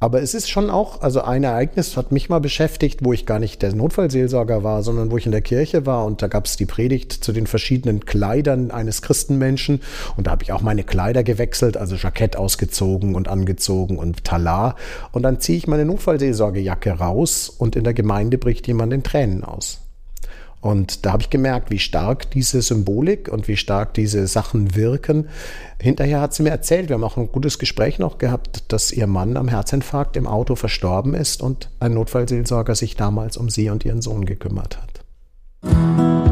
Aber es ist schon auch, also ein Ereignis hat mich mal beschäftigt, wo ich gar nicht der Notfallseelsorger war, sondern wo ich in der Kirche war. Und da gab es die Predigt zu den verschiedenen Kleidern eines Christenmenschen. Und da habe ich auch meine Kleider gewechselt, also Jackett ausgezogen und angezogen und Talar. Und dann ziehe ich meine Notfallseelsorgejacke raus und in der Gemeinde bricht jemand in Tränen aus. Und da habe ich gemerkt, wie stark diese Symbolik und wie stark diese Sachen wirken. Hinterher hat sie mir erzählt, wir haben auch ein gutes Gespräch noch gehabt, dass ihr Mann am Herzinfarkt im Auto verstorben ist und ein Notfallseelsorger sich damals um sie und ihren Sohn gekümmert hat.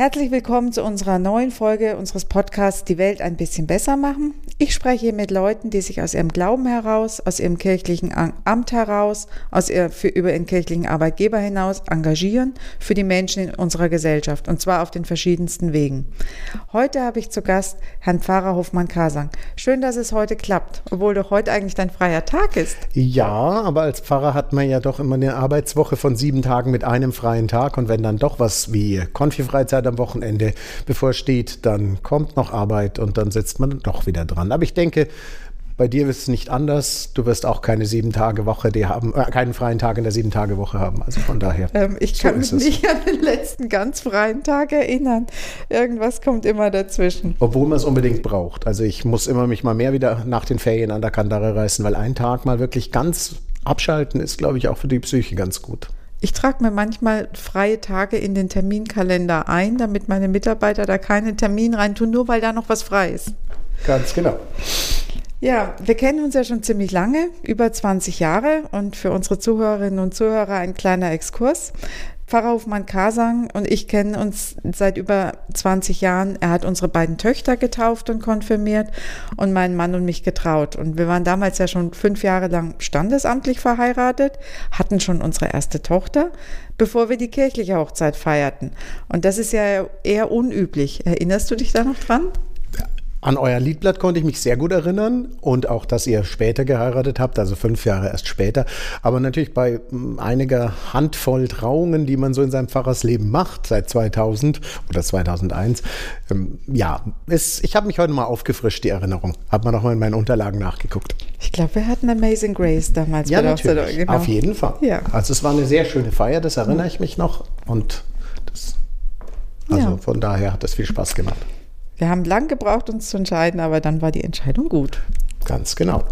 Herzlich willkommen zu unserer neuen Folge unseres Podcasts Die Welt ein bisschen besser machen. Ich spreche hier mit Leuten, die sich aus ihrem Glauben heraus, aus ihrem kirchlichen Amt heraus, aus ihr, für, über ihren kirchlichen Arbeitgeber hinaus engagieren für die Menschen in unserer Gesellschaft und zwar auf den verschiedensten Wegen. Heute habe ich zu Gast Herrn Pfarrer Hofmann-Kasang. Schön, dass es heute klappt, obwohl doch heute eigentlich dein freier Tag ist. Ja, aber als Pfarrer hat man ja doch immer eine Arbeitswoche von sieben Tagen mit einem freien Tag und wenn dann doch was wie Konfi-Freizeit am Wochenende bevorsteht, dann kommt noch Arbeit und dann sitzt man doch wieder dran. Aber ich denke, bei dir ist es nicht anders. Du wirst auch keine sieben Tage Woche, die haben äh, keinen freien Tag in der sieben Tage Woche haben. Also von daher. Ähm, ich so kann mich nicht an den letzten ganz freien Tag erinnern. Irgendwas kommt immer dazwischen. Obwohl man es unbedingt braucht. Also ich muss immer mich mal mehr wieder nach den Ferien an der Kandare reißen, weil ein Tag mal wirklich ganz abschalten ist, glaube ich, auch für die Psyche ganz gut. Ich trage mir manchmal freie Tage in den Terminkalender ein, damit meine Mitarbeiter da keinen Termin reintun, nur weil da noch was frei ist. Ganz genau. Ja, wir kennen uns ja schon ziemlich lange, über 20 Jahre und für unsere Zuhörerinnen und Zuhörer ein kleiner Exkurs. Pfarrer Hofmann Kasang und ich kennen uns seit über 20 Jahren. Er hat unsere beiden Töchter getauft und konfirmiert und meinen Mann und mich getraut. Und wir waren damals ja schon fünf Jahre lang standesamtlich verheiratet, hatten schon unsere erste Tochter, bevor wir die kirchliche Hochzeit feierten. Und das ist ja eher unüblich. Erinnerst du dich da noch dran? An euer Liedblatt konnte ich mich sehr gut erinnern und auch, dass ihr später geheiratet habt, also fünf Jahre erst später. Aber natürlich bei hm, einiger Handvoll Trauungen, die man so in seinem Pfarrersleben macht, seit 2000 oder 2001. Ähm, ja, ist, ich habe mich heute mal aufgefrischt, die Erinnerung. Habe mal nochmal in meinen Unterlagen nachgeguckt. Ich glaube, wir hatten Amazing Grace damals. Ja, natürlich. Genau. Auf jeden Fall. Ja. Also es war eine sehr schöne Feier, das erinnere ich mich noch. Und das, also ja. von daher hat es viel Spaß gemacht. Wir haben lang gebraucht, uns zu entscheiden, aber dann war die Entscheidung gut. Ganz genau.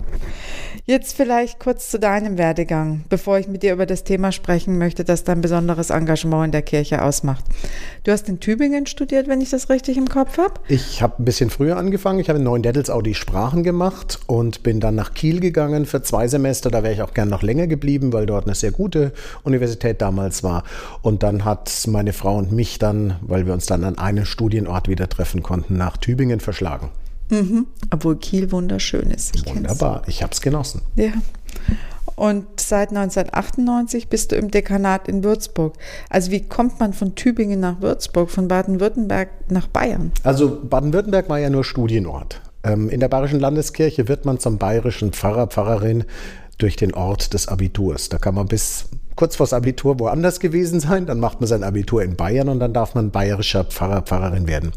Jetzt vielleicht kurz zu deinem Werdegang, bevor ich mit dir über das Thema sprechen möchte, das dein besonderes Engagement in der Kirche ausmacht. Du hast in Tübingen studiert, wenn ich das richtig im Kopf habe? Ich habe ein bisschen früher angefangen. Ich habe in Neuendettelsau die Sprachen gemacht und bin dann nach Kiel gegangen für zwei Semester. Da wäre ich auch gern noch länger geblieben, weil dort eine sehr gute Universität damals war. Und dann hat meine Frau und mich dann, weil wir uns dann an einem Studienort wieder treffen konnten, nach Tübingen verschlagen. Mhm. Obwohl Kiel wunderschön ist. Ich Wunderbar, kenn's. ich habe es genossen. Ja. Und seit 1998 bist du im Dekanat in Würzburg. Also wie kommt man von Tübingen nach Würzburg, von Baden-Württemberg nach Bayern? Also Baden-Württemberg war ja nur Studienort. Ähm, in der Bayerischen Landeskirche wird man zum bayerischen Pfarrer, Pfarrerin durch den Ort des Abiturs. Da kann man bis kurz vors Abitur woanders gewesen sein, dann macht man sein Abitur in Bayern und dann darf man bayerischer Pfarrer, Pfarrerin werden.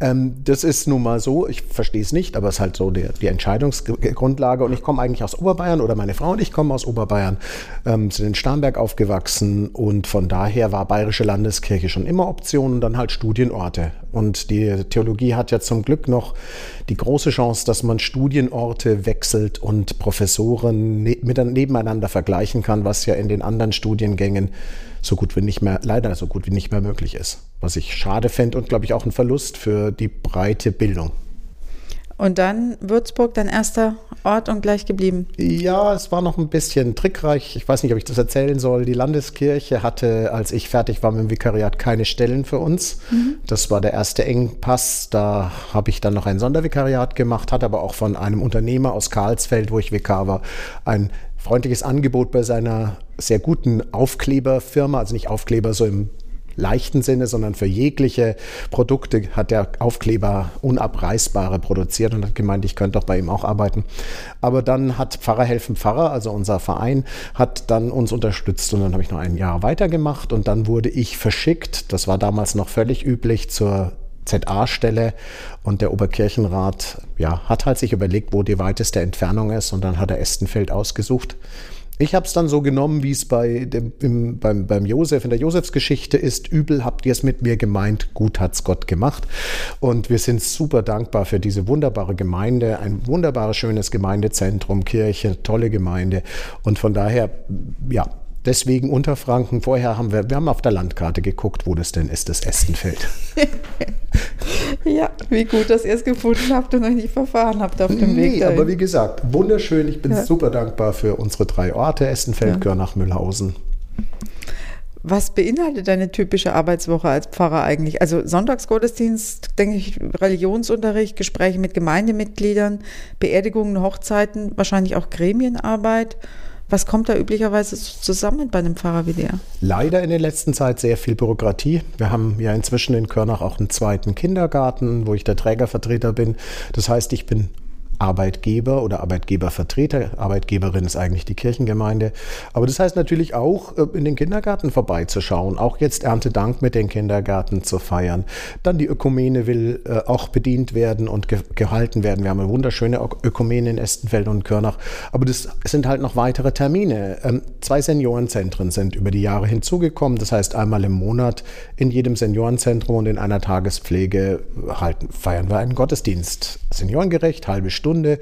Ähm, das ist nun mal so, ich verstehe es nicht, aber es ist halt so die, die Entscheidungsgrundlage und ich komme eigentlich aus Oberbayern oder meine Frau und ich kommen aus Oberbayern, ähm, sind in Starnberg aufgewachsen und von daher war bayerische Landeskirche schon immer Option und dann halt Studienorte. Und die Theologie hat ja zum Glück noch die große Chance, dass man Studienorte wechselt und Professoren ne nebeneinander vergleichen kann, was ja in den anderen Studiengängen so gut wie nicht mehr, leider so gut wie nicht mehr möglich ist. Was ich schade fände und glaube ich auch ein Verlust für die breite Bildung. Und dann Würzburg, dein erster Ort und gleich geblieben? Ja, es war noch ein bisschen trickreich. Ich weiß nicht, ob ich das erzählen soll. Die Landeskirche hatte, als ich fertig war mit dem Vikariat, keine Stellen für uns. Mhm. Das war der erste Engpass. Da habe ich dann noch ein Sondervikariat gemacht, hatte aber auch von einem Unternehmer aus Karlsfeld, wo ich Vikar war, ein freundliches Angebot bei seiner sehr guten Aufkleberfirma, also nicht Aufkleber so im leichten Sinne, sondern für jegliche Produkte hat der Aufkleber unabreißbare produziert und hat gemeint, ich könnte doch bei ihm auch arbeiten. Aber dann hat Pfarrer helfen Pfarrer, also unser Verein, hat dann uns unterstützt und dann habe ich noch ein Jahr weitergemacht und dann wurde ich verschickt, das war damals noch völlig üblich, zur ZA-Stelle und der Oberkirchenrat ja, hat halt sich überlegt, wo die weiteste Entfernung ist und dann hat er Estenfeld ausgesucht. Ich habe es dann so genommen, wie es bei dem, im, beim, beim Josef in der Josefsgeschichte ist. Übel habt ihr es mit mir gemeint, gut hat's Gott gemacht. Und wir sind super dankbar für diese wunderbare Gemeinde, ein wunderbares, schönes Gemeindezentrum, Kirche, tolle Gemeinde. Und von daher, ja, Deswegen Unterfranken. Vorher haben wir, wir haben auf der Landkarte geguckt, wo das denn ist, das Estenfeld. ja, wie gut, dass ihr es gefunden habt und euch nicht verfahren habt auf dem nee, Weg. Nee, aber wie gesagt, wunderschön. Ich bin ja. super dankbar für unsere drei Orte, Estenfeld, ja. Görnach, Mühlhausen. Was beinhaltet deine typische Arbeitswoche als Pfarrer eigentlich? Also Sonntagsgottesdienst, denke ich, Religionsunterricht, Gespräche mit Gemeindemitgliedern, Beerdigungen, Hochzeiten, wahrscheinlich auch Gremienarbeit. Was kommt da üblicherweise zusammen bei einem Pfarrer wie der? Leider in der letzten Zeit sehr viel Bürokratie. Wir haben ja inzwischen in Körnach auch einen zweiten Kindergarten, wo ich der Trägervertreter bin. Das heißt, ich bin Arbeitgeber oder Arbeitgebervertreter. Arbeitgeberin ist eigentlich die Kirchengemeinde. Aber das heißt natürlich auch, äh, in den Kindergarten vorbeizuschauen, auch jetzt Erntedank mit den Kindergarten zu feiern. Dann die Ökumene will äh, auch bedient werden und ge gehalten werden. Wir haben eine wunderschöne Ökumene in Estenfeld und Körnach. Aber das sind halt noch weitere Termine. Ähm, zwei Seniorenzentren sind über die Jahre hinzugekommen. Das heißt, einmal im Monat in jedem Seniorenzentrum und in einer Tagespflege halten, feiern wir einen Gottesdienst. Seniorengerecht, halbe Stunde Stunde,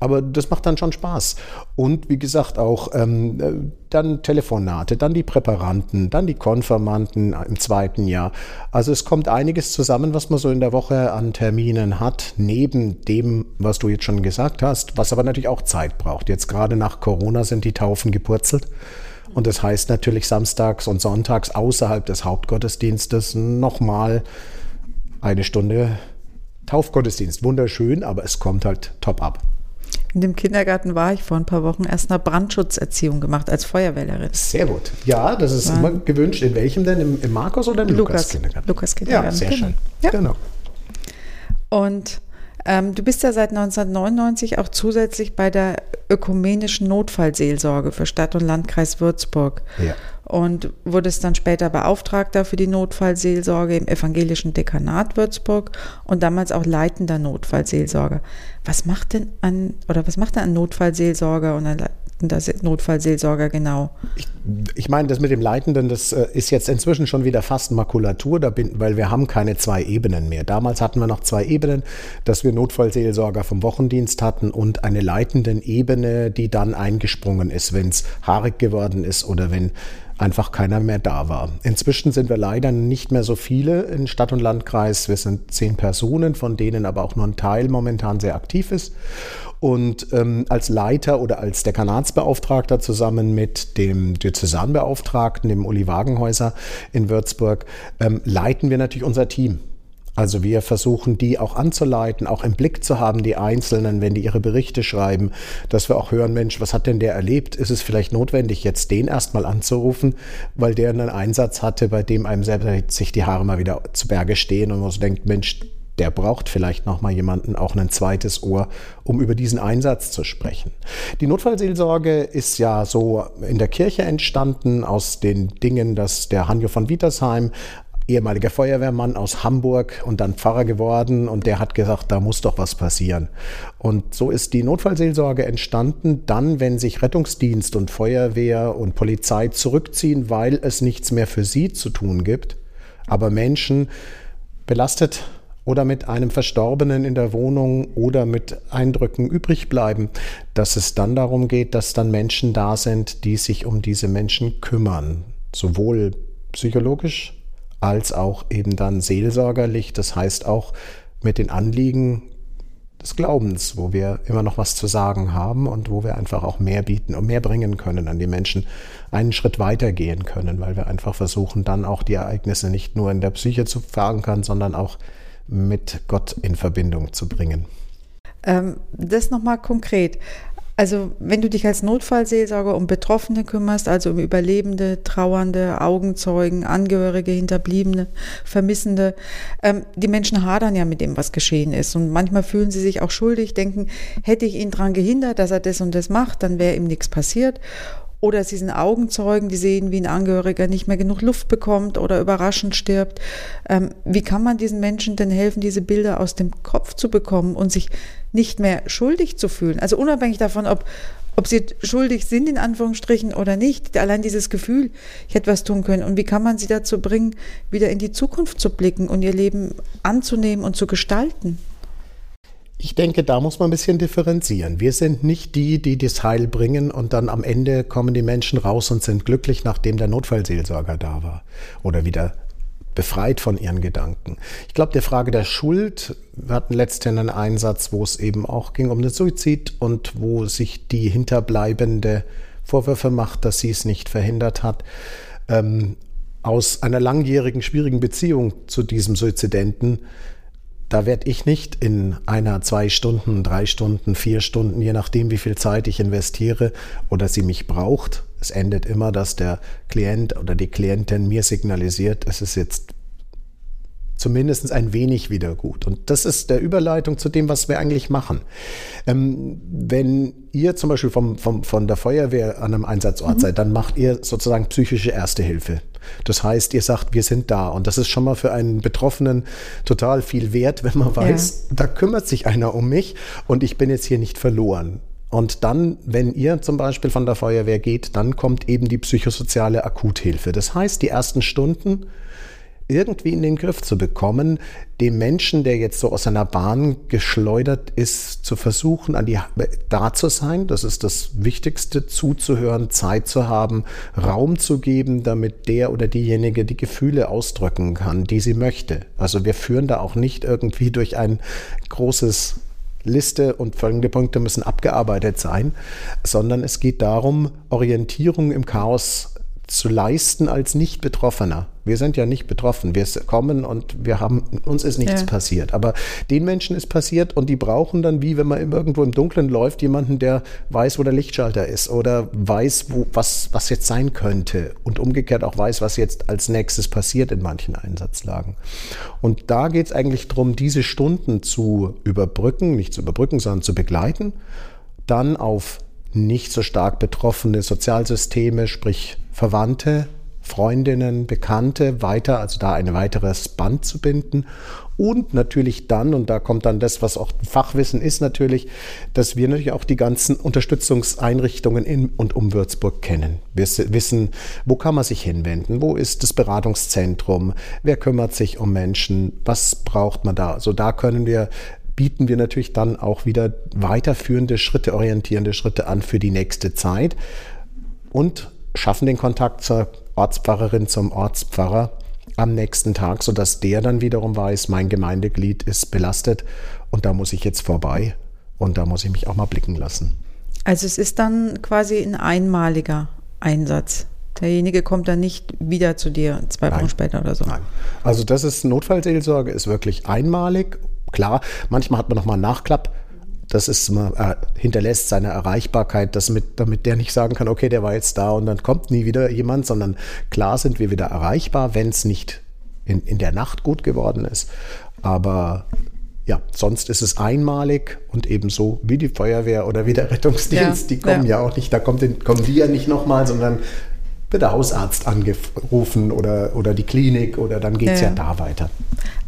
aber das macht dann schon Spaß. Und wie gesagt, auch ähm, äh, dann Telefonate, dann die Präparanten, dann die Konfirmanten im zweiten Jahr. Also es kommt einiges zusammen, was man so in der Woche an Terminen hat, neben dem, was du jetzt schon gesagt hast, was aber natürlich auch Zeit braucht. Jetzt gerade nach Corona sind die Taufen gepurzelt. Und das heißt natürlich samstags und sonntags außerhalb des Hauptgottesdienstes nochmal eine Stunde Taufgottesdienst, wunderschön, aber es kommt halt top ab. In dem Kindergarten war ich vor ein paar Wochen erst eine Brandschutzerziehung gemacht als Feuerwehrlerin. Sehr gut. Ja, das ist war immer gewünscht. In welchem denn? Im, im Markus oder im Lukas, Kindergarten? Lukas Kindergarten. Ja, sehr genau. schön. Ja. Genau. Und ähm, du bist ja seit 1999 auch zusätzlich bei der ökumenischen Notfallseelsorge für Stadt und Landkreis Würzburg. Ja und wurde es dann später Beauftragter für die Notfallseelsorge im evangelischen Dekanat Würzburg und damals auch leitender Notfallseelsorger. Was macht denn ein oder was macht denn ein Notfallseelsorger und ein leitender Notfallseelsorger genau? Ich, ich meine, das mit dem Leitenden, das äh, ist jetzt inzwischen schon wieder fast Makulatur, bin, weil wir haben keine zwei Ebenen mehr. Damals hatten wir noch zwei Ebenen, dass wir Notfallseelsorger vom Wochendienst hatten und eine leitenden Ebene, die dann eingesprungen ist, wenn es haarig geworden ist oder wenn einfach keiner mehr da war. Inzwischen sind wir leider nicht mehr so viele in Stadt und Landkreis. Wir sind zehn Personen, von denen aber auch nur ein Teil momentan sehr aktiv ist. Und ähm, als Leiter oder als Dekanatsbeauftragter zusammen mit dem Diözesanbeauftragten, dem Uli Wagenhäuser in Würzburg, ähm, leiten wir natürlich unser Team. Also wir versuchen, die auch anzuleiten, auch im Blick zu haben, die Einzelnen, wenn die ihre Berichte schreiben, dass wir auch hören, Mensch, was hat denn der erlebt? Ist es vielleicht notwendig, jetzt den erstmal anzurufen, weil der einen Einsatz hatte, bei dem einem selber sich die Haare mal wieder zu Berge stehen und man so denkt, Mensch, der braucht vielleicht noch mal jemanden, auch ein zweites Ohr, um über diesen Einsatz zu sprechen. Die Notfallseelsorge ist ja so in der Kirche entstanden aus den Dingen, dass der Hanjo von Wietersheim ehemaliger Feuerwehrmann aus Hamburg und dann Pfarrer geworden. Und der hat gesagt, da muss doch was passieren. Und so ist die Notfallseelsorge entstanden, dann, wenn sich Rettungsdienst und Feuerwehr und Polizei zurückziehen, weil es nichts mehr für sie zu tun gibt, aber Menschen belastet oder mit einem Verstorbenen in der Wohnung oder mit Eindrücken übrig bleiben, dass es dann darum geht, dass dann Menschen da sind, die sich um diese Menschen kümmern, sowohl psychologisch als auch eben dann seelsorgerlich, das heißt auch mit den Anliegen des Glaubens, wo wir immer noch was zu sagen haben und wo wir einfach auch mehr bieten und mehr bringen können an die Menschen, einen Schritt weiter gehen können, weil wir einfach versuchen, dann auch die Ereignisse nicht nur in der Psyche zu verankern, sondern auch mit Gott in Verbindung zu bringen. Ähm, das nochmal konkret. Also wenn du dich als Notfallseelsorger um Betroffene kümmerst, also um Überlebende, Trauernde, Augenzeugen, Angehörige, Hinterbliebene, Vermissende, ähm, die Menschen hadern ja mit dem, was geschehen ist. Und manchmal fühlen sie sich auch schuldig, denken, hätte ich ihn daran gehindert, dass er das und das macht, dann wäre ihm nichts passiert. Oder sie sind Augenzeugen, die sehen, wie ein Angehöriger nicht mehr genug Luft bekommt oder überraschend stirbt. Ähm, wie kann man diesen Menschen denn helfen, diese Bilder aus dem Kopf zu bekommen und sich nicht mehr schuldig zu fühlen? Also unabhängig davon, ob, ob sie schuldig sind, in Anführungsstrichen, oder nicht. Allein dieses Gefühl, ich hätte was tun können. Und wie kann man sie dazu bringen, wieder in die Zukunft zu blicken und ihr Leben anzunehmen und zu gestalten? Ich denke, da muss man ein bisschen differenzieren. Wir sind nicht die, die das Heil bringen und dann am Ende kommen die Menschen raus und sind glücklich, nachdem der Notfallseelsorger da war oder wieder befreit von ihren Gedanken. Ich glaube, der Frage der Schuld, wir hatten letztens einen Einsatz, wo es eben auch ging um den Suizid und wo sich die Hinterbleibende Vorwürfe macht, dass sie es nicht verhindert hat. Ähm, aus einer langjährigen, schwierigen Beziehung zu diesem Suizidenten da werde ich nicht in einer, zwei Stunden, drei Stunden, vier Stunden, je nachdem, wie viel Zeit ich investiere oder sie mich braucht. Es endet immer, dass der Klient oder die Klientin mir signalisiert, es ist jetzt zumindest ein wenig wieder gut. Und das ist der Überleitung zu dem, was wir eigentlich machen. Ähm, wenn ihr zum Beispiel vom, vom, von der Feuerwehr an einem Einsatzort mhm. seid, dann macht ihr sozusagen psychische Erste Hilfe. Das heißt, ihr sagt, wir sind da. Und das ist schon mal für einen Betroffenen total viel wert, wenn man weiß, ja. da kümmert sich einer um mich und ich bin jetzt hier nicht verloren. Und dann, wenn ihr zum Beispiel von der Feuerwehr geht, dann kommt eben die psychosoziale Akuthilfe. Das heißt, die ersten Stunden irgendwie in den Griff zu bekommen, dem Menschen, der jetzt so aus seiner Bahn geschleudert ist, zu versuchen, an die, da zu sein. Das ist das Wichtigste, zuzuhören, Zeit zu haben, Raum zu geben, damit der oder diejenige die Gefühle ausdrücken kann, die sie möchte. Also wir führen da auch nicht irgendwie durch ein großes Liste und folgende Punkte müssen abgearbeitet sein, sondern es geht darum, Orientierung im Chaos zu leisten als Nicht-Betroffener. Wir sind ja nicht betroffen. Wir kommen und wir haben, uns ist nichts ja. passiert. Aber den Menschen ist passiert und die brauchen dann, wie wenn man irgendwo im Dunkeln läuft, jemanden, der weiß, wo der Lichtschalter ist oder weiß, wo, was, was jetzt sein könnte und umgekehrt auch weiß, was jetzt als nächstes passiert in manchen Einsatzlagen. Und da geht es eigentlich darum, diese Stunden zu überbrücken, nicht zu überbrücken, sondern zu begleiten, dann auf nicht so stark betroffene Sozialsysteme, sprich Verwandte, Freundinnen, Bekannte weiter, also da ein weiteres Band zu binden. Und natürlich dann, und da kommt dann das, was auch Fachwissen ist, natürlich, dass wir natürlich auch die ganzen Unterstützungseinrichtungen in und um Würzburg kennen. Wir wissen, wo kann man sich hinwenden, wo ist das Beratungszentrum, wer kümmert sich um Menschen, was braucht man da. Also da können wir bieten wir natürlich dann auch wieder weiterführende Schritte, orientierende Schritte an für die nächste Zeit und schaffen den Kontakt zur Ortspfarrerin, zum Ortspfarrer am nächsten Tag, sodass der dann wiederum weiß, mein Gemeindeglied ist belastet und da muss ich jetzt vorbei und da muss ich mich auch mal blicken lassen. Also es ist dann quasi ein einmaliger Einsatz. Derjenige kommt dann nicht wieder zu dir zwei Wochen später oder so. Nein. Also das ist Notfallseelsorge, ist wirklich einmalig Klar, manchmal hat man nochmal einen Nachklapp. Das ist, man äh, hinterlässt seine Erreichbarkeit, das mit, damit der nicht sagen kann, okay, der war jetzt da und dann kommt nie wieder jemand, sondern klar sind wir wieder erreichbar, wenn es nicht in, in der Nacht gut geworden ist. Aber ja, sonst ist es einmalig und ebenso wie die Feuerwehr oder wie der Rettungsdienst, ja, die kommen ja. ja. auch nicht, da kommt, kommen die ja nicht nochmal, sondern wird der Hausarzt angerufen oder, oder die Klinik oder dann geht es ja. ja. da weiter.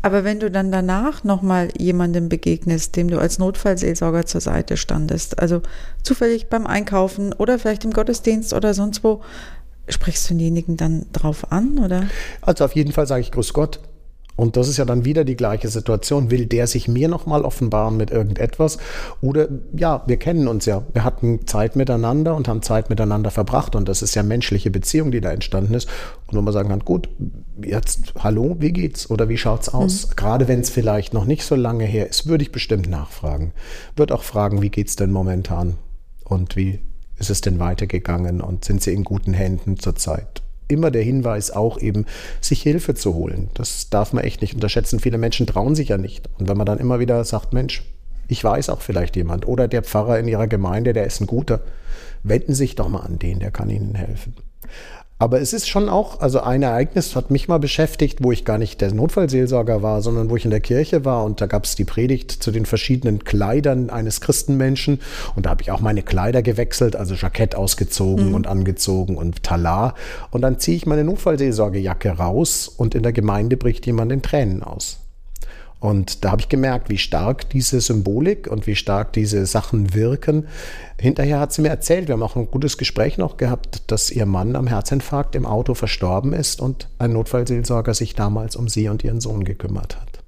Aber wenn du dann danach nochmal jemandem begegnest, dem du als Notfallseelsorger zur Seite standest, also zufällig beim Einkaufen oder vielleicht im Gottesdienst oder sonst wo, sprichst du denjenigen dann drauf an, oder? Also auf jeden Fall sage ich Grüß Gott. Und das ist ja dann wieder die gleiche Situation. Will der sich mir nochmal offenbaren mit irgendetwas? Oder ja, wir kennen uns ja. Wir hatten Zeit miteinander und haben Zeit miteinander verbracht. Und das ist ja menschliche Beziehung, die da entstanden ist. Und wenn man sagen kann, gut, jetzt hallo, wie geht's? Oder wie schaut's aus? Mhm. Gerade wenn es vielleicht noch nicht so lange her ist, würde ich bestimmt nachfragen. Würde auch fragen, wie geht's denn momentan? Und wie ist es denn weitergegangen? Und sind Sie in guten Händen zurzeit? Immer der Hinweis auch eben, sich Hilfe zu holen. Das darf man echt nicht unterschätzen. Viele Menschen trauen sich ja nicht. Und wenn man dann immer wieder sagt, Mensch, Ich weiß auch vielleicht jemand. Oder der Pfarrer in Ihrer Gemeinde, der ist ein guter. Wenden Sie sich doch mal an den, der kann Ihnen helfen. Aber es ist schon auch, also ein Ereignis hat mich mal beschäftigt, wo ich gar nicht der Notfallseelsorger war, sondern wo ich in der Kirche war und da gab es die Predigt zu den verschiedenen Kleidern eines Christenmenschen und da habe ich auch meine Kleider gewechselt, also Jackett ausgezogen mhm. und angezogen und Talar und dann ziehe ich meine Notfallseelsorgejacke raus und in der Gemeinde bricht jemand in Tränen aus. Und da habe ich gemerkt, wie stark diese Symbolik und wie stark diese Sachen wirken. Hinterher hat sie mir erzählt, wir haben auch ein gutes Gespräch noch gehabt, dass ihr Mann am Herzinfarkt im Auto verstorben ist und ein Notfallseelsorger sich damals um sie und ihren Sohn gekümmert hat.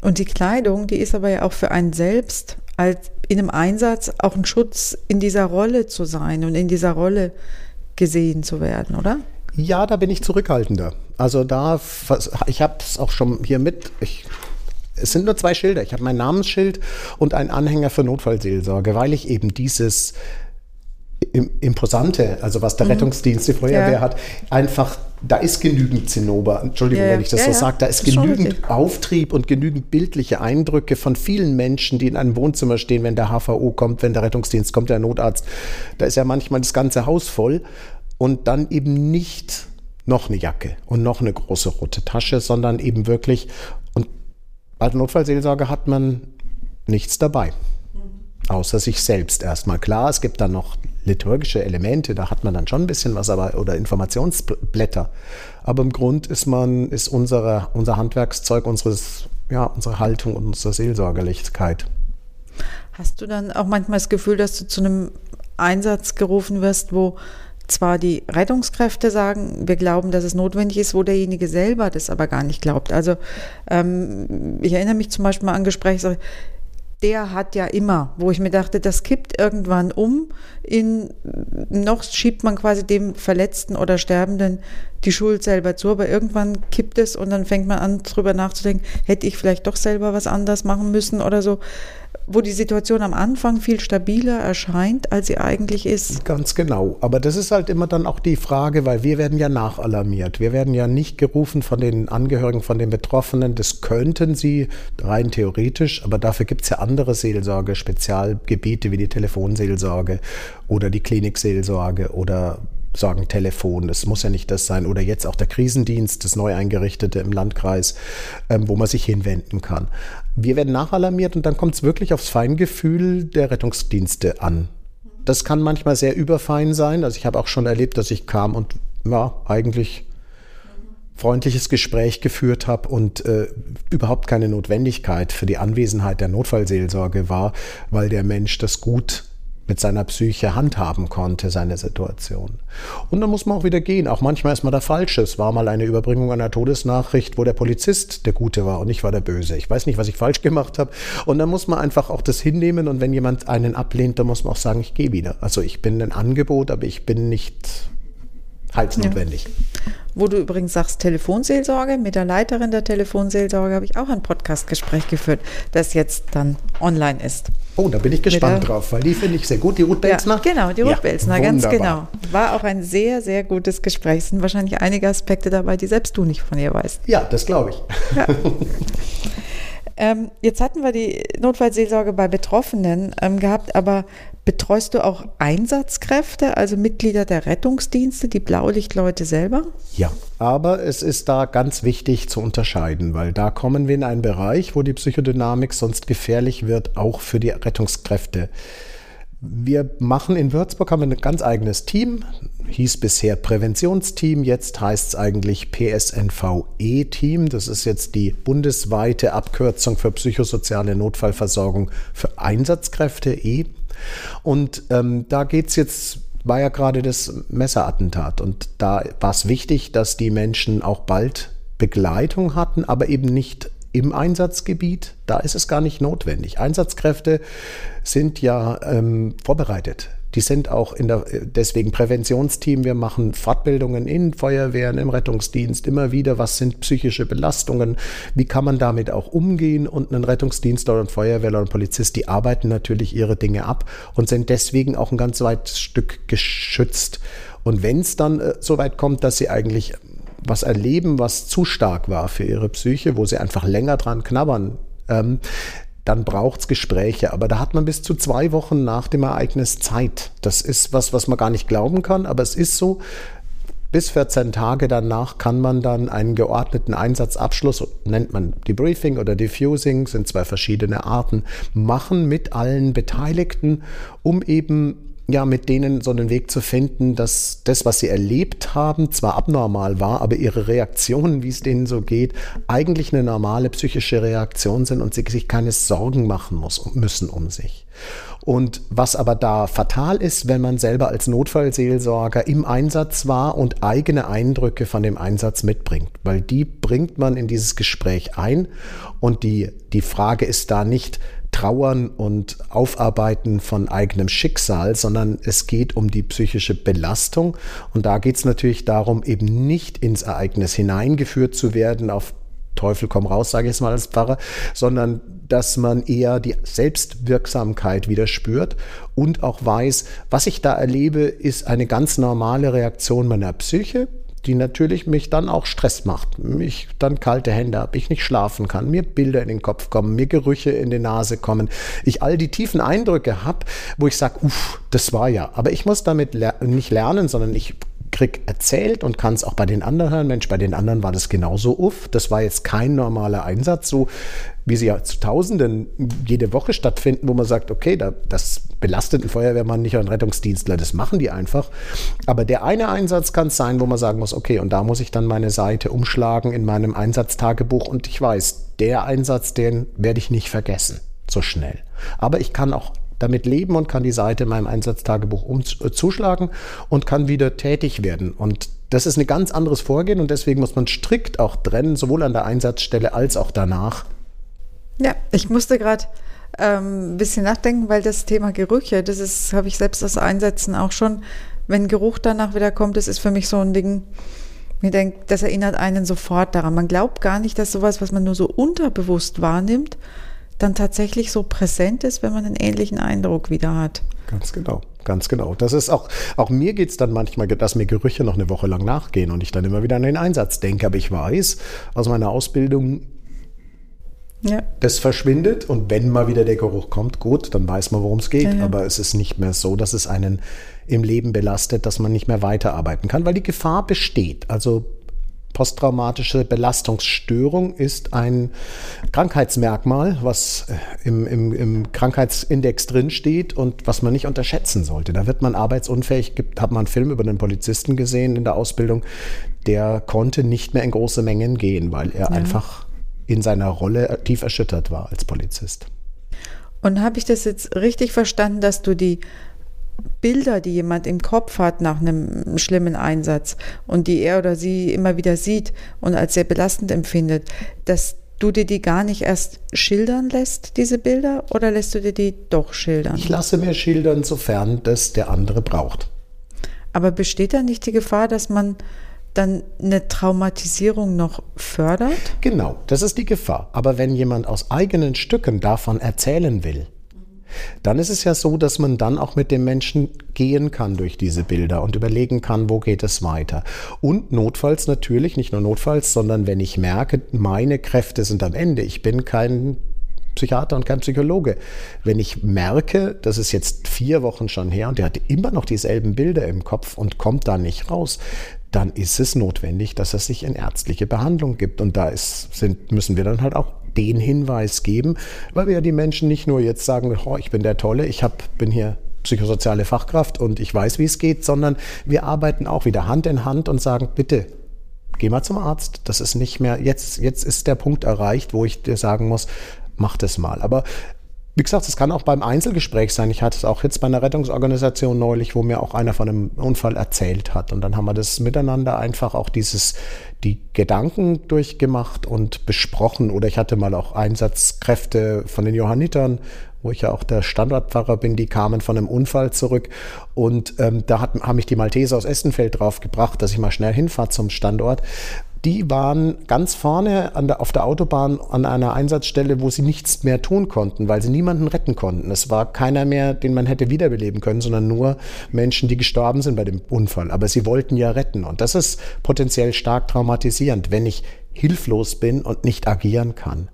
Und die Kleidung, die ist aber ja auch für einen selbst als in einem Einsatz auch ein Schutz, in dieser Rolle zu sein und in dieser Rolle gesehen zu werden, oder? Ja, da bin ich zurückhaltender. Also da, ich habe es auch schon hier mit. Ich, es sind nur zwei Schilder. Ich habe mein Namensschild und einen Anhänger für Notfallseelsorge, weil ich eben dieses Imposante, also was der mhm. Rettungsdienst, die Feuerwehr ja. hat, einfach, da ist genügend Zinnober, Entschuldigung, ja, wenn ich das ja, so sage, da ist, ist genügend Auftrieb und genügend bildliche Eindrücke von vielen Menschen, die in einem Wohnzimmer stehen, wenn der HVO kommt, wenn der Rettungsdienst kommt, der Notarzt. Da ist ja manchmal das ganze Haus voll und dann eben nicht noch eine Jacke und noch eine große rote Tasche, sondern eben wirklich, und bei der Notfallseelsorge hat man nichts dabei, außer sich selbst erstmal. Klar, es gibt dann noch liturgische Elemente, da hat man dann schon ein bisschen was, aber oder Informationsblätter. Aber im Grund ist man, ist unsere, unser Handwerkszeug, unseres, ja, unsere Haltung und unsere Seelsorgerlichkeit. Hast du dann auch manchmal das Gefühl, dass du zu einem Einsatz gerufen wirst, wo zwar die Rettungskräfte sagen, wir glauben, dass es notwendig ist, wo derjenige selber das aber gar nicht glaubt. Also ähm, ich erinnere mich zum Beispiel mal an Gespräche, der hat ja immer, wo ich mir dachte, das kippt irgendwann um. In, noch schiebt man quasi dem Verletzten oder Sterbenden die Schuld selber zu, aber irgendwann kippt es und dann fängt man an, drüber nachzudenken, hätte ich vielleicht doch selber was anders machen müssen oder so wo die Situation am Anfang viel stabiler erscheint, als sie eigentlich ist. Ganz genau. Aber das ist halt immer dann auch die Frage, weil wir werden ja nachalarmiert. Wir werden ja nicht gerufen von den Angehörigen, von den Betroffenen. Das könnten sie rein theoretisch, aber dafür gibt es ja andere Seelsorge, Spezialgebiete wie die Telefonseelsorge oder die Klinikseelsorge oder sagen Telefon, das muss ja nicht das sein, oder jetzt auch der Krisendienst, das neu eingerichtete im Landkreis, ähm, wo man sich hinwenden kann. Wir werden nachalarmiert und dann kommt es wirklich aufs Feingefühl der Rettungsdienste an. Das kann manchmal sehr überfein sein. Also ich habe auch schon erlebt, dass ich kam und ja, eigentlich freundliches Gespräch geführt habe und äh, überhaupt keine Notwendigkeit für die Anwesenheit der Notfallseelsorge war, weil der Mensch das gut mit seiner Psyche handhaben konnte, seine Situation. Und dann muss man auch wieder gehen. Auch manchmal ist man der Falsche. Es war mal eine Überbringung einer Todesnachricht, wo der Polizist der Gute war und ich war der Böse. Ich weiß nicht, was ich falsch gemacht habe. Und dann muss man einfach auch das hinnehmen. Und wenn jemand einen ablehnt, dann muss man auch sagen, ich gehe wieder. Also ich bin ein Angebot, aber ich bin nicht halsnotwendig. Ja. Wo du übrigens sagst, Telefonseelsorge, mit der Leiterin der Telefonseelsorge habe ich auch ein Podcastgespräch geführt, das jetzt dann online ist. Oh, da bin ich gespannt drauf, weil die finde ich sehr gut. Die Ruth Belzner? Ja, genau, die Ruth ja, Belzner, ganz genau. War auch ein sehr, sehr gutes Gespräch. Es sind wahrscheinlich einige Aspekte dabei, die selbst du nicht von ihr weißt. Ja, das glaube ich. Ja. Ähm, jetzt hatten wir die Notfallseelsorge bei Betroffenen ähm, gehabt, aber betreust du auch Einsatzkräfte, also Mitglieder der Rettungsdienste, die Blaulichtleute selber? Ja, aber es ist da ganz wichtig zu unterscheiden, weil da kommen wir in einen Bereich, wo die Psychodynamik sonst gefährlich wird, auch für die Rettungskräfte. Wir machen in Würzburg haben wir ein ganz eigenes Team, hieß bisher Präventionsteam, jetzt heißt es eigentlich PSNVE-Team. Das ist jetzt die bundesweite Abkürzung für psychosoziale Notfallversorgung für Einsatzkräfte E. Und ähm, da geht es jetzt war ja gerade das Messerattentat und da war es wichtig, dass die Menschen auch bald Begleitung hatten, aber eben nicht im Einsatzgebiet, da ist es gar nicht notwendig. Einsatzkräfte sind ja ähm, vorbereitet. Die sind auch in der, deswegen Präventionsteam. Wir machen Fortbildungen in Feuerwehren, im Rettungsdienst immer wieder. Was sind psychische Belastungen? Wie kann man damit auch umgehen? Und ein Rettungsdienstler oder ein Feuerwehrler und Polizist, die arbeiten natürlich ihre Dinge ab und sind deswegen auch ein ganz weites Stück geschützt. Und wenn es dann äh, so weit kommt, dass sie eigentlich was erleben, was zu stark war für ihre Psyche, wo sie einfach länger dran knabbern, ähm, dann braucht es Gespräche. Aber da hat man bis zu zwei Wochen nach dem Ereignis Zeit. Das ist was, was man gar nicht glauben kann, aber es ist so. Bis 14 Tage danach kann man dann einen geordneten Einsatzabschluss, nennt man Debriefing oder Diffusing, sind zwei verschiedene Arten, machen mit allen Beteiligten, um eben ja, mit denen so einen Weg zu finden, dass das, was sie erlebt haben, zwar abnormal war, aber ihre Reaktionen, wie es denen so geht, eigentlich eine normale psychische Reaktion sind und sie sich keine Sorgen machen muss, müssen um sich. Und was aber da fatal ist, wenn man selber als Notfallseelsorger im Einsatz war und eigene Eindrücke von dem Einsatz mitbringt, weil die bringt man in dieses Gespräch ein und die, die Frage ist da nicht, Trauern und Aufarbeiten von eigenem Schicksal, sondern es geht um die psychische Belastung. Und da geht es natürlich darum, eben nicht ins Ereignis hineingeführt zu werden, auf Teufel komm raus, sage ich es mal als Pfarrer, sondern dass man eher die Selbstwirksamkeit wieder spürt und auch weiß, was ich da erlebe, ist eine ganz normale Reaktion meiner Psyche die natürlich mich dann auch Stress macht, mich dann kalte Hände habe, ich nicht schlafen kann, mir Bilder in den Kopf kommen, mir Gerüche in die Nase kommen, ich all die tiefen Eindrücke habe, wo ich sage, uff, das war ja. Aber ich muss damit ler nicht lernen, sondern ich krieg erzählt und kann es auch bei den anderen hören. Mensch, bei den anderen war das genauso uff. Das war jetzt kein normaler Einsatz, so wie sie ja zu Tausenden jede Woche stattfinden, wo man sagt, okay, da, das belastet ein Feuerwehrmann nicht oder ein Rettungsdienstler, das machen die einfach. Aber der eine Einsatz kann es sein, wo man sagen muss, okay, und da muss ich dann meine Seite umschlagen in meinem Einsatztagebuch und ich weiß, der Einsatz, den werde ich nicht vergessen, so schnell. Aber ich kann auch damit leben und kann die Seite in meinem Einsatztagebuch um, äh, zuschlagen und kann wieder tätig werden. Und das ist ein ganz anderes Vorgehen und deswegen muss man strikt auch trennen, sowohl an der Einsatzstelle als auch danach. Ja, ich musste gerade ähm, ein bisschen nachdenken, weil das Thema Gerüche, das ist, habe ich selbst aus Einsätzen auch schon, wenn Geruch danach wieder kommt, das ist für mich so ein Ding, ich denke, das erinnert einen sofort daran. Man glaubt gar nicht, dass sowas, was man nur so unterbewusst wahrnimmt, dann tatsächlich so präsent ist, wenn man einen ähnlichen Eindruck wieder hat. Ganz genau, ganz genau. Das ist auch, auch mir geht es dann manchmal, dass mir Gerüche noch eine Woche lang nachgehen und ich dann immer wieder an den Einsatz denke. Aber ich weiß aus meiner Ausbildung, ja. Das verschwindet und wenn mal wieder der Geruch kommt, gut, dann weiß man, worum es geht. Ja, ja. Aber es ist nicht mehr so, dass es einen im Leben belastet, dass man nicht mehr weiterarbeiten kann, weil die Gefahr besteht. Also posttraumatische Belastungsstörung ist ein Krankheitsmerkmal, was äh, im, im, im Krankheitsindex drinsteht und was man nicht unterschätzen sollte. Da wird man arbeitsunfähig. Gibt, hat man einen Film über einen Polizisten gesehen in der Ausbildung, der konnte nicht mehr in große Mengen gehen, weil er ja. einfach in seiner Rolle tief erschüttert war als Polizist. Und habe ich das jetzt richtig verstanden, dass du die Bilder, die jemand im Kopf hat nach einem schlimmen Einsatz und die er oder sie immer wieder sieht und als sehr belastend empfindet, dass du dir die gar nicht erst schildern lässt, diese Bilder, oder lässt du dir die doch schildern? Ich lasse mir schildern, sofern das der andere braucht. Aber besteht da nicht die Gefahr, dass man dann eine Traumatisierung noch fördert? Genau, das ist die Gefahr. Aber wenn jemand aus eigenen Stücken davon erzählen will, dann ist es ja so, dass man dann auch mit dem Menschen gehen kann durch diese Bilder und überlegen kann, wo geht es weiter. Und notfalls natürlich, nicht nur notfalls, sondern wenn ich merke, meine Kräfte sind am Ende, ich bin kein Psychiater und kein Psychologe. Wenn ich merke, das ist jetzt vier Wochen schon her und der hat immer noch dieselben Bilder im Kopf und kommt da nicht raus, dann ist es notwendig, dass er sich in ärztliche Behandlung gibt. Und da ist, sind, müssen wir dann halt auch den Hinweis geben, weil wir ja die Menschen nicht nur jetzt sagen, oh, ich bin der Tolle, ich hab, bin hier psychosoziale Fachkraft und ich weiß, wie es geht, sondern wir arbeiten auch wieder Hand in Hand und sagen, bitte, geh mal zum Arzt. Das ist nicht mehr, jetzt, jetzt ist der Punkt erreicht, wo ich dir sagen muss, mach das mal. Aber wie gesagt, es kann auch beim Einzelgespräch sein. Ich hatte es auch jetzt bei einer Rettungsorganisation neulich, wo mir auch einer von einem Unfall erzählt hat. Und dann haben wir das miteinander einfach auch dieses, die Gedanken durchgemacht und besprochen. Oder ich hatte mal auch Einsatzkräfte von den Johannitern, wo ich ja auch der Standortpfarrer bin, die kamen von einem Unfall zurück. Und ähm, da hat, haben mich die Malteser aus Essenfeld drauf gebracht, dass ich mal schnell hinfahre zum Standort die waren ganz vorne der, auf der Autobahn an einer Einsatzstelle, wo sie nichts mehr tun konnten, weil sie niemanden retten konnten. Es war keiner mehr, den man hätte wiederbeleben können, sondern nur Menschen, die gestorben sind bei dem Unfall. Aber sie wollten ja retten. Und das ist potenziell stark traumatisierend, wenn ich hilflos bin und nicht agieren kann.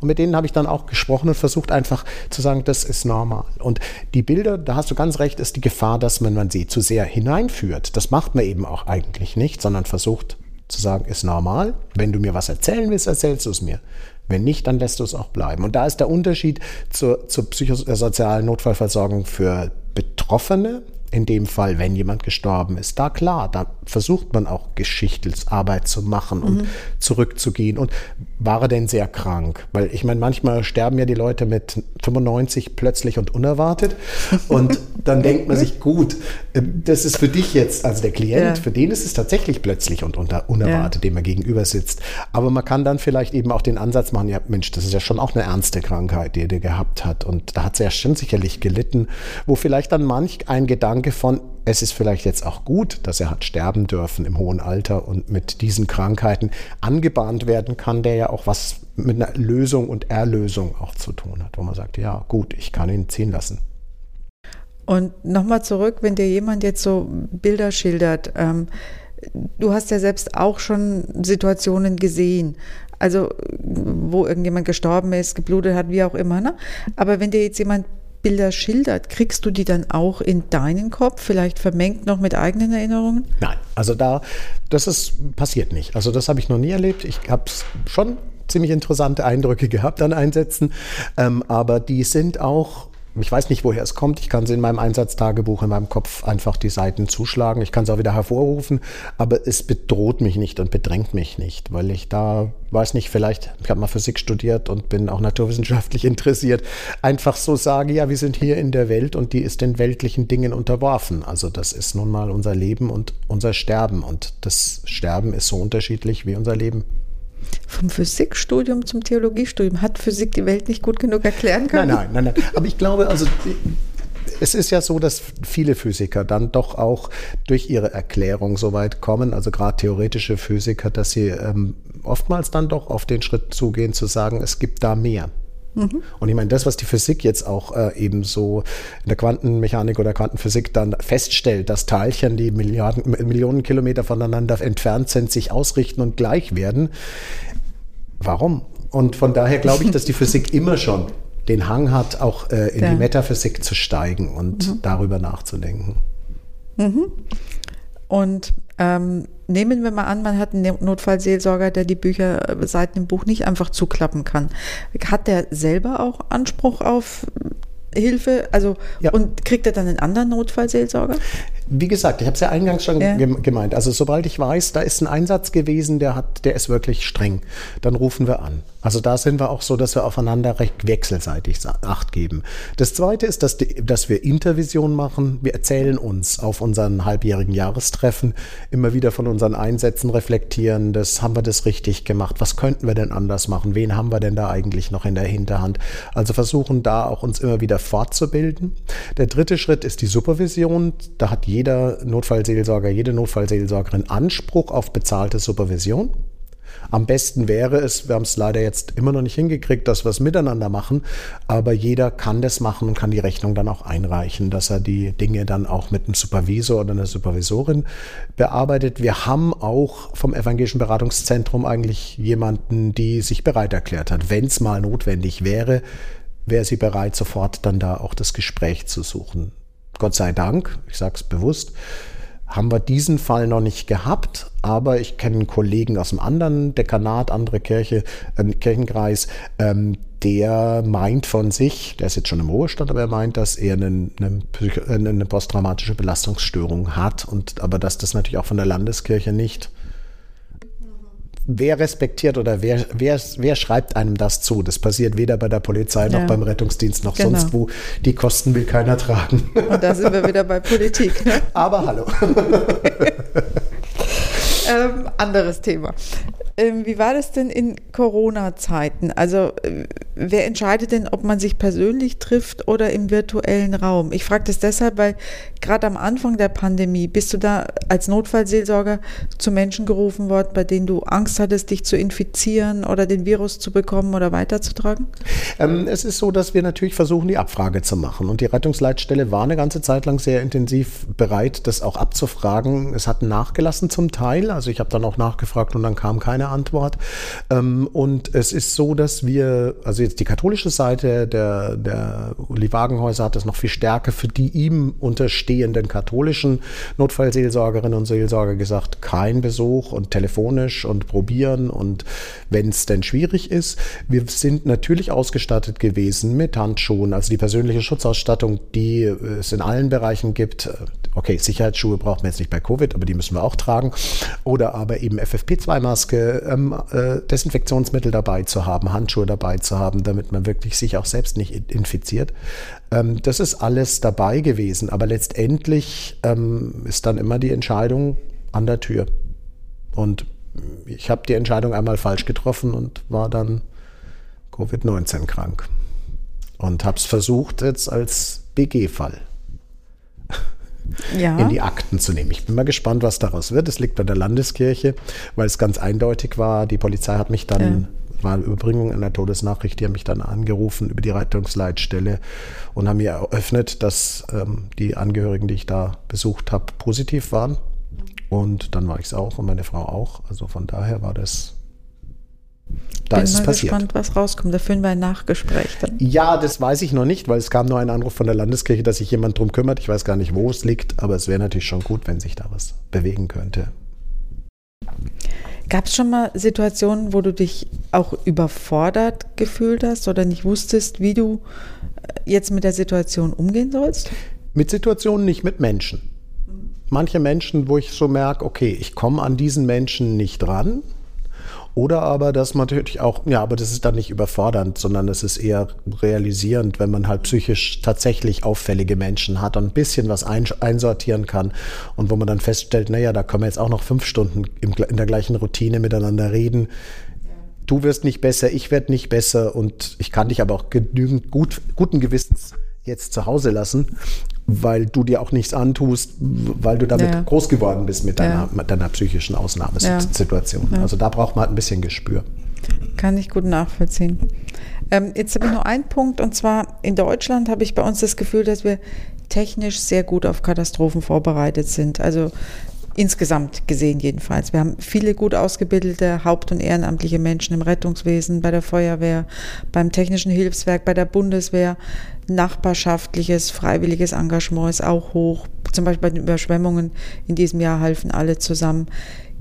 Und mit denen habe ich dann auch gesprochen und versucht einfach zu sagen, das ist normal. Und die Bilder, da hast du ganz recht, ist die Gefahr, dass man, man sie zu sehr hineinführt. Das macht man eben auch eigentlich nicht, sondern versucht zu sagen, ist normal. Wenn du mir was erzählen willst, erzählst du es mir. Wenn nicht, dann lässt du es auch bleiben. Und da ist der Unterschied zur, zur psychosozialen Notfallversorgung für Betroffene in dem Fall, wenn jemand gestorben ist, da klar, da versucht man auch Geschichtsarbeit zu machen und mhm. zurückzugehen. Und war er denn sehr krank? Weil ich meine, manchmal sterben ja die Leute mit 95 plötzlich und unerwartet. Und dann denkt man sich, gut, ähm, das ist für dich jetzt, also der Klient, ja. für den ist es tatsächlich plötzlich und unerwartet, ja. dem er gegenüber sitzt. Aber man kann dann vielleicht eben auch den Ansatz machen, ja, Mensch, das ist ja schon auch eine ernste Krankheit, die er gehabt hat. Und da hat sie ja schon sicherlich gelitten, wo vielleicht dann manch ein Gedanke von, es ist vielleicht jetzt auch gut, dass er hat sterben dürfen im hohen Alter und mit diesen Krankheiten angebahnt werden kann, der ja auch was mit einer Lösung und Erlösung auch zu tun hat, wo man sagt, ja gut, ich kann ihn ziehen lassen. Und nochmal zurück, wenn dir jemand jetzt so Bilder schildert, ähm, du hast ja selbst auch schon Situationen gesehen, also wo irgendjemand gestorben ist, geblutet hat, wie auch immer. Ne? Aber wenn dir jetzt jemand Bilder schildert, kriegst du die dann auch in deinen Kopf, vielleicht vermengt noch mit eigenen Erinnerungen? Nein, also da, das ist passiert nicht. Also das habe ich noch nie erlebt. Ich habe schon ziemlich interessante Eindrücke gehabt an Einsätzen, ähm, aber die sind auch ich weiß nicht, woher es kommt. Ich kann sie in meinem Einsatztagebuch in meinem Kopf einfach die Seiten zuschlagen. Ich kann sie auch wieder hervorrufen, aber es bedroht mich nicht und bedrängt mich nicht, weil ich da, weiß nicht, vielleicht, ich habe mal Physik studiert und bin auch naturwissenschaftlich interessiert, einfach so sage, ja, wir sind hier in der Welt und die ist den weltlichen Dingen unterworfen. Also das ist nun mal unser Leben und unser Sterben und das Sterben ist so unterschiedlich wie unser Leben. Vom Physikstudium zum Theologiestudium. Hat Physik die Welt nicht gut genug erklären können? Nein, nein, nein. nein. Aber ich glaube, also es ist ja so, dass viele Physiker dann doch auch durch ihre Erklärung so weit kommen, also gerade theoretische Physiker, dass sie ähm, oftmals dann doch auf den Schritt zugehen, zu sagen, es gibt da mehr. Mhm. Und ich meine, das, was die Physik jetzt auch äh, eben so in der Quantenmechanik oder Quantenphysik dann feststellt, dass Teilchen, die Milliarden, Millionen Kilometer voneinander entfernt sind, sich ausrichten und gleich werden. Warum? Und von daher glaube ich, dass die Physik immer schon den Hang hat, auch äh, in ja. die Metaphysik zu steigen und mhm. darüber nachzudenken. Mhm. Und ähm, nehmen wir mal an, man hat einen Notfallseelsorger, der die Bücher äh, seit dem Buch nicht einfach zuklappen kann. Hat der selber auch Anspruch auf Hilfe? Also ja. und kriegt er dann einen anderen Notfallseelsorger? Wie gesagt, ich habe es ja eingangs schon ja. gemeint. Also sobald ich weiß, da ist ein Einsatz gewesen, der hat, der ist wirklich streng, dann rufen wir an. Also da sind wir auch so, dass wir aufeinander recht wechselseitig Acht geben. Das Zweite ist, dass, die, dass wir Intervision machen. Wir erzählen uns auf unseren halbjährigen Jahrestreffen immer wieder von unseren Einsätzen reflektieren. Das haben wir das richtig gemacht. Was könnten wir denn anders machen? Wen haben wir denn da eigentlich noch in der Hinterhand? Also versuchen da auch uns immer wieder fortzubilden. Der dritte Schritt ist die Supervision. Da hat jeder Notfallseelsorger, jede Notfallseelsorgerin Anspruch auf bezahlte Supervision. Am besten wäre es, wir haben es leider jetzt immer noch nicht hingekriegt, dass wir es miteinander machen, aber jeder kann das machen und kann die Rechnung dann auch einreichen, dass er die Dinge dann auch mit einem Supervisor oder einer Supervisorin bearbeitet. Wir haben auch vom Evangelischen Beratungszentrum eigentlich jemanden, die sich bereit erklärt hat, wenn es mal notwendig wäre, wäre sie bereit, sofort dann da auch das Gespräch zu suchen. Gott sei Dank, ich sage es bewusst, haben wir diesen Fall noch nicht gehabt, aber ich kenne einen Kollegen aus einem anderen Dekanat, andere Kirche, äh, Kirchenkreis, ähm, der meint von sich, der ist jetzt schon im Ruhestand, aber er meint, dass er eine, eine, eine posttraumatische Belastungsstörung hat und aber dass das natürlich auch von der Landeskirche nicht wer respektiert oder wer, wer, wer schreibt einem das zu? Das passiert weder bei der Polizei noch ja. beim Rettungsdienst noch genau. sonst wo. Die Kosten will keiner tragen. Und da sind wir wieder bei Politik. Ne? Aber hallo. ähm, anderes Thema. Ähm, wie war das denn in Corona-Zeiten? Also äh, wer entscheidet denn, ob man sich persönlich trifft oder im virtuellen Raum? Ich frage das deshalb, weil gerade am Anfang der Pandemie bist du da als Notfallseelsorger zu Menschen gerufen worden, bei denen du Angst hattest, dich zu infizieren oder den Virus zu bekommen oder weiterzutragen? Ähm, es ist so, dass wir natürlich versuchen, die Abfrage zu machen. Und die Rettungsleitstelle war eine ganze Zeit lang sehr intensiv bereit, das auch abzufragen. Es hat nachgelassen zum Teil. Also ich habe dann auch nachgefragt und dann kam keine Antwort. Ähm, und es ist so, dass wir, also jetzt die katholische Seite der, der Uli Wagenhäuser hat es noch viel stärker für die ihm unterstehenden katholischen Notfallseelsorgerinnen und Seelsorger gesagt, kein Besuch und telefonisch und probieren und wenn es denn schwierig ist. Wir sind natürlich ausgestattet gewesen mit Handschuhen, also die persönliche Schutzausstattung, die es in allen Bereichen gibt. Okay, Sicherheitsschuhe braucht man jetzt nicht bei Covid, aber die müssen wir auch tragen. Oder aber eben FFP2-Maske, ähm, äh, Desinfektionsmittel dabei zu haben, Handschuhe dabei zu haben, damit man wirklich sich auch selbst nicht infiziert. Ähm, das ist alles dabei gewesen. Aber letztendlich ähm, ist dann immer die Entscheidung an der Tür. Und ich habe die Entscheidung einmal falsch getroffen und war dann Covid-19 krank. Und habe es versucht jetzt als BG-Fall ja. in die Akten zu nehmen. Ich bin mal gespannt, was daraus wird. Es liegt bei der Landeskirche, weil es ganz eindeutig war. Die Polizei hat mich dann, ja. war eine Überbringung einer Todesnachricht, die haben mich dann angerufen über die Rettungsleitstelle und haben mir eröffnet, dass ähm, die Angehörigen, die ich da besucht habe, positiv waren. Und dann war ich es auch und meine Frau auch. Also von daher war das da Bin ist mal es passiert. gespannt, was rauskommt. Da führen wir ein Nachgespräch dann. Ja, das weiß ich noch nicht, weil es kam nur ein Anruf von der Landeskirche, dass sich jemand drum kümmert. Ich weiß gar nicht, wo es liegt, aber es wäre natürlich schon gut, wenn sich da was bewegen könnte. Gab es schon mal Situationen, wo du dich auch überfordert gefühlt hast oder nicht wusstest, wie du äh, jetzt mit der Situation umgehen sollst? Mit Situationen nicht, mit Menschen. Manche Menschen, wo ich so merke, okay, ich komme an diesen Menschen nicht ran oder aber, dass man natürlich auch, ja, aber das ist dann nicht überfordernd, sondern es ist eher realisierend, wenn man halt psychisch tatsächlich auffällige Menschen hat und ein bisschen was einsortieren kann und wo man dann feststellt, naja, da können wir jetzt auch noch fünf Stunden in der gleichen Routine miteinander reden. Du wirst nicht besser, ich werde nicht besser und ich kann dich aber auch genügend gut, guten Gewissens jetzt zu Hause lassen, weil du dir auch nichts antust, weil du damit ja. groß geworden bist mit deiner, mit deiner psychischen Ausnahmesituation. Also da braucht man halt ein bisschen Gespür. Kann ich gut nachvollziehen. Ähm, jetzt habe ich nur einen Punkt und zwar in Deutschland habe ich bei uns das Gefühl, dass wir technisch sehr gut auf Katastrophen vorbereitet sind. Also insgesamt gesehen jedenfalls. Wir haben viele gut ausgebildete haupt- und ehrenamtliche Menschen im Rettungswesen, bei der Feuerwehr, beim Technischen Hilfswerk, bei der Bundeswehr. Nachbarschaftliches, freiwilliges Engagement ist auch hoch. Zum Beispiel bei den Überschwemmungen in diesem Jahr halfen alle zusammen.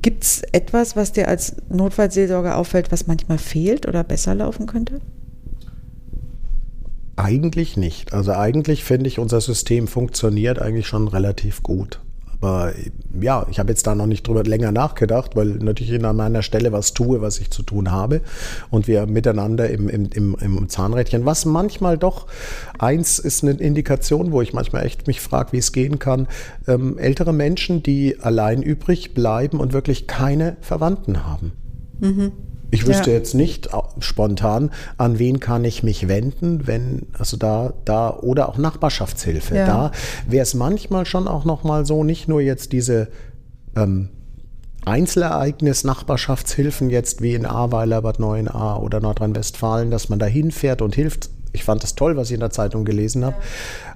Gibt es etwas, was dir als Notfallseelsorger auffällt, was manchmal fehlt oder besser laufen könnte? Eigentlich nicht. Also eigentlich finde ich, unser System funktioniert eigentlich schon relativ gut. Aber ja, ich habe jetzt da noch nicht drüber länger nachgedacht, weil natürlich an meiner Stelle was tue, was ich zu tun habe. Und wir miteinander im, im, im, Zahnrädchen, was manchmal doch eins ist eine Indikation, wo ich manchmal echt mich frage, wie es gehen kann. Ähm, ältere Menschen, die allein übrig bleiben und wirklich keine Verwandten haben. Mhm. Ich wüsste ja. jetzt nicht spontan, an wen kann ich mich wenden, wenn, also da, da, oder auch Nachbarschaftshilfe. Ja. Da wäre es manchmal schon auch nochmal so, nicht nur jetzt diese ähm, Einzelereignis Nachbarschaftshilfen jetzt wie in Ahrweiler, Bad Neuenahr oder Nordrhein-Westfalen, dass man da hinfährt und hilft. Ich fand das toll, was ich in der Zeitung gelesen habe.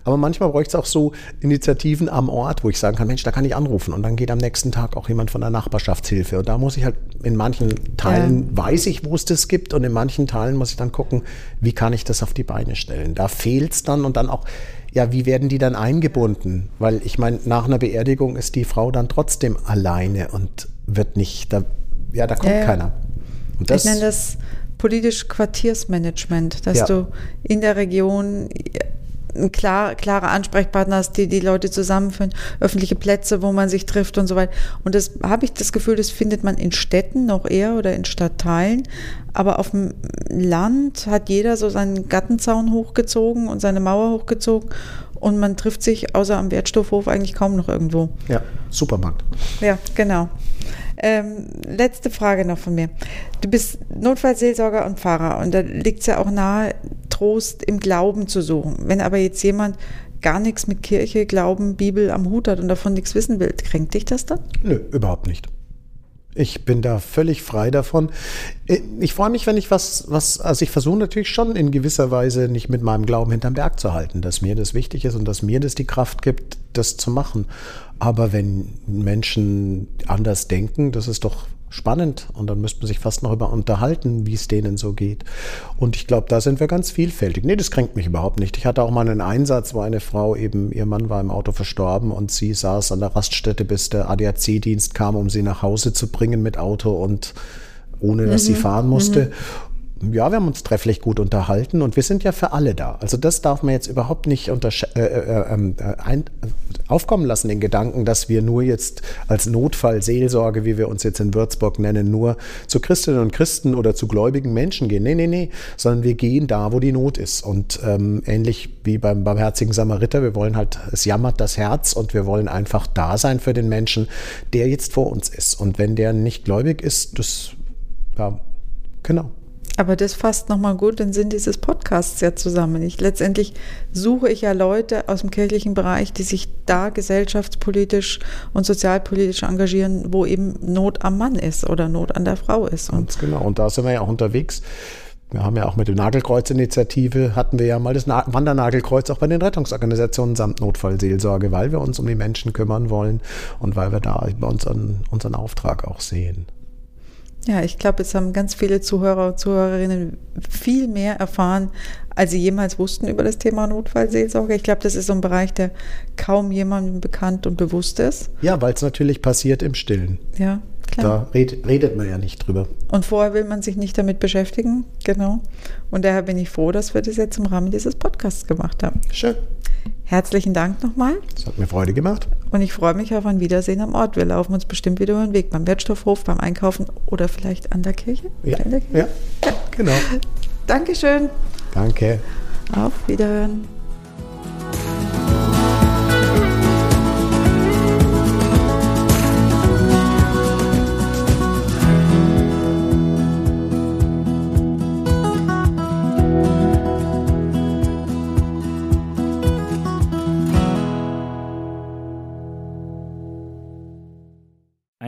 Aber manchmal bräuchte es auch so Initiativen am Ort, wo ich sagen kann, Mensch, da kann ich anrufen. Und dann geht am nächsten Tag auch jemand von der Nachbarschaftshilfe. Und da muss ich halt in manchen Teilen ja. weiß ich, wo es das gibt. Und in manchen Teilen muss ich dann gucken, wie kann ich das auf die Beine stellen. Da fehlt es dann und dann auch, ja, wie werden die dann eingebunden? Weil ich meine, nach einer Beerdigung ist die Frau dann trotzdem alleine und wird nicht, da, ja, da kommt ja, keiner. Und das, ich nenne das politisch Quartiersmanagement, dass ja. du in der Region ein klar, klare Ansprechpartner hast, die die Leute zusammenführen, öffentliche Plätze, wo man sich trifft und so weiter. Und das habe ich das Gefühl, das findet man in Städten noch eher oder in Stadtteilen. Aber auf dem Land hat jeder so seinen Gartenzaun hochgezogen und seine Mauer hochgezogen und man trifft sich außer am Wertstoffhof eigentlich kaum noch irgendwo. Ja, Supermarkt. Ja, genau. Ähm, letzte Frage noch von mir. Du bist Notfallseelsorger und Pfarrer und da liegt es ja auch nahe, Trost im Glauben zu suchen. Wenn aber jetzt jemand gar nichts mit Kirche, Glauben, Bibel am Hut hat und davon nichts wissen will, kränkt dich das dann? Nö, überhaupt nicht. Ich bin da völlig frei davon. Äh, ich freue mich, wenn ich was, was, also ich versuche natürlich schon in gewisser Weise nicht mit meinem Glauben hinterm Berg zu halten, dass mir das wichtig ist und dass mir das die Kraft gibt, das zu machen. Aber wenn Menschen anders denken, das ist doch spannend und dann müsste man sich fast noch über unterhalten, wie es denen so geht. Und ich glaube, da sind wir ganz vielfältig. Nee, das kränkt mich überhaupt nicht. Ich hatte auch mal einen Einsatz, wo eine Frau eben, ihr Mann war im Auto verstorben und sie saß an der Raststätte, bis der ADAC-Dienst kam, um sie nach Hause zu bringen mit Auto und ohne dass mhm. sie fahren musste. Mhm ja, wir haben uns trefflich gut unterhalten und wir sind ja für alle da. Also das darf man jetzt überhaupt nicht äh, äh, ähm, äh, ein, aufkommen lassen, den Gedanken, dass wir nur jetzt als Notfallseelsorge, wie wir uns jetzt in Würzburg nennen, nur zu Christinnen und Christen oder zu gläubigen Menschen gehen. Nee, nee, nee, sondern wir gehen da, wo die Not ist. Und ähm, ähnlich wie beim barmherzigen Samariter, wir wollen halt, es jammert das Herz und wir wollen einfach da sein für den Menschen, der jetzt vor uns ist. Und wenn der nicht gläubig ist, das, ja, genau. Aber das fasst nochmal gut den Sinn dieses Podcasts ja zusammen. Ich, letztendlich suche ich ja Leute aus dem kirchlichen Bereich, die sich da gesellschaftspolitisch und sozialpolitisch engagieren, wo eben Not am Mann ist oder Not an der Frau ist. Ganz genau. Und da sind wir ja auch unterwegs. Wir haben ja auch mit der Nagelkreuz-Initiative hatten wir ja mal das Wandernagelkreuz auch bei den Rettungsorganisationen samt Notfallseelsorge, weil wir uns um die Menschen kümmern wollen und weil wir da bei uns unseren Auftrag auch sehen. Ja, ich glaube, jetzt haben ganz viele Zuhörer und Zuhörerinnen viel mehr erfahren, als sie jemals wussten über das Thema Notfallseelsorge. Ich glaube, das ist so ein Bereich, der kaum jemandem bekannt und bewusst ist. Ja, weil es natürlich passiert im Stillen. Ja, klar. Da red, redet man ja nicht drüber. Und vorher will man sich nicht damit beschäftigen, genau. Und daher bin ich froh, dass wir das jetzt im Rahmen dieses Podcasts gemacht haben. Schön. Herzlichen Dank nochmal. Das hat mir Freude gemacht. Und ich freue mich auf ein Wiedersehen am Ort. Wir laufen uns bestimmt wieder über den Weg beim Wertstoffhof, beim Einkaufen oder vielleicht an der Kirche. Ja, der Kirche? ja. ja. genau. Dankeschön. Danke. Auf Wiederhören.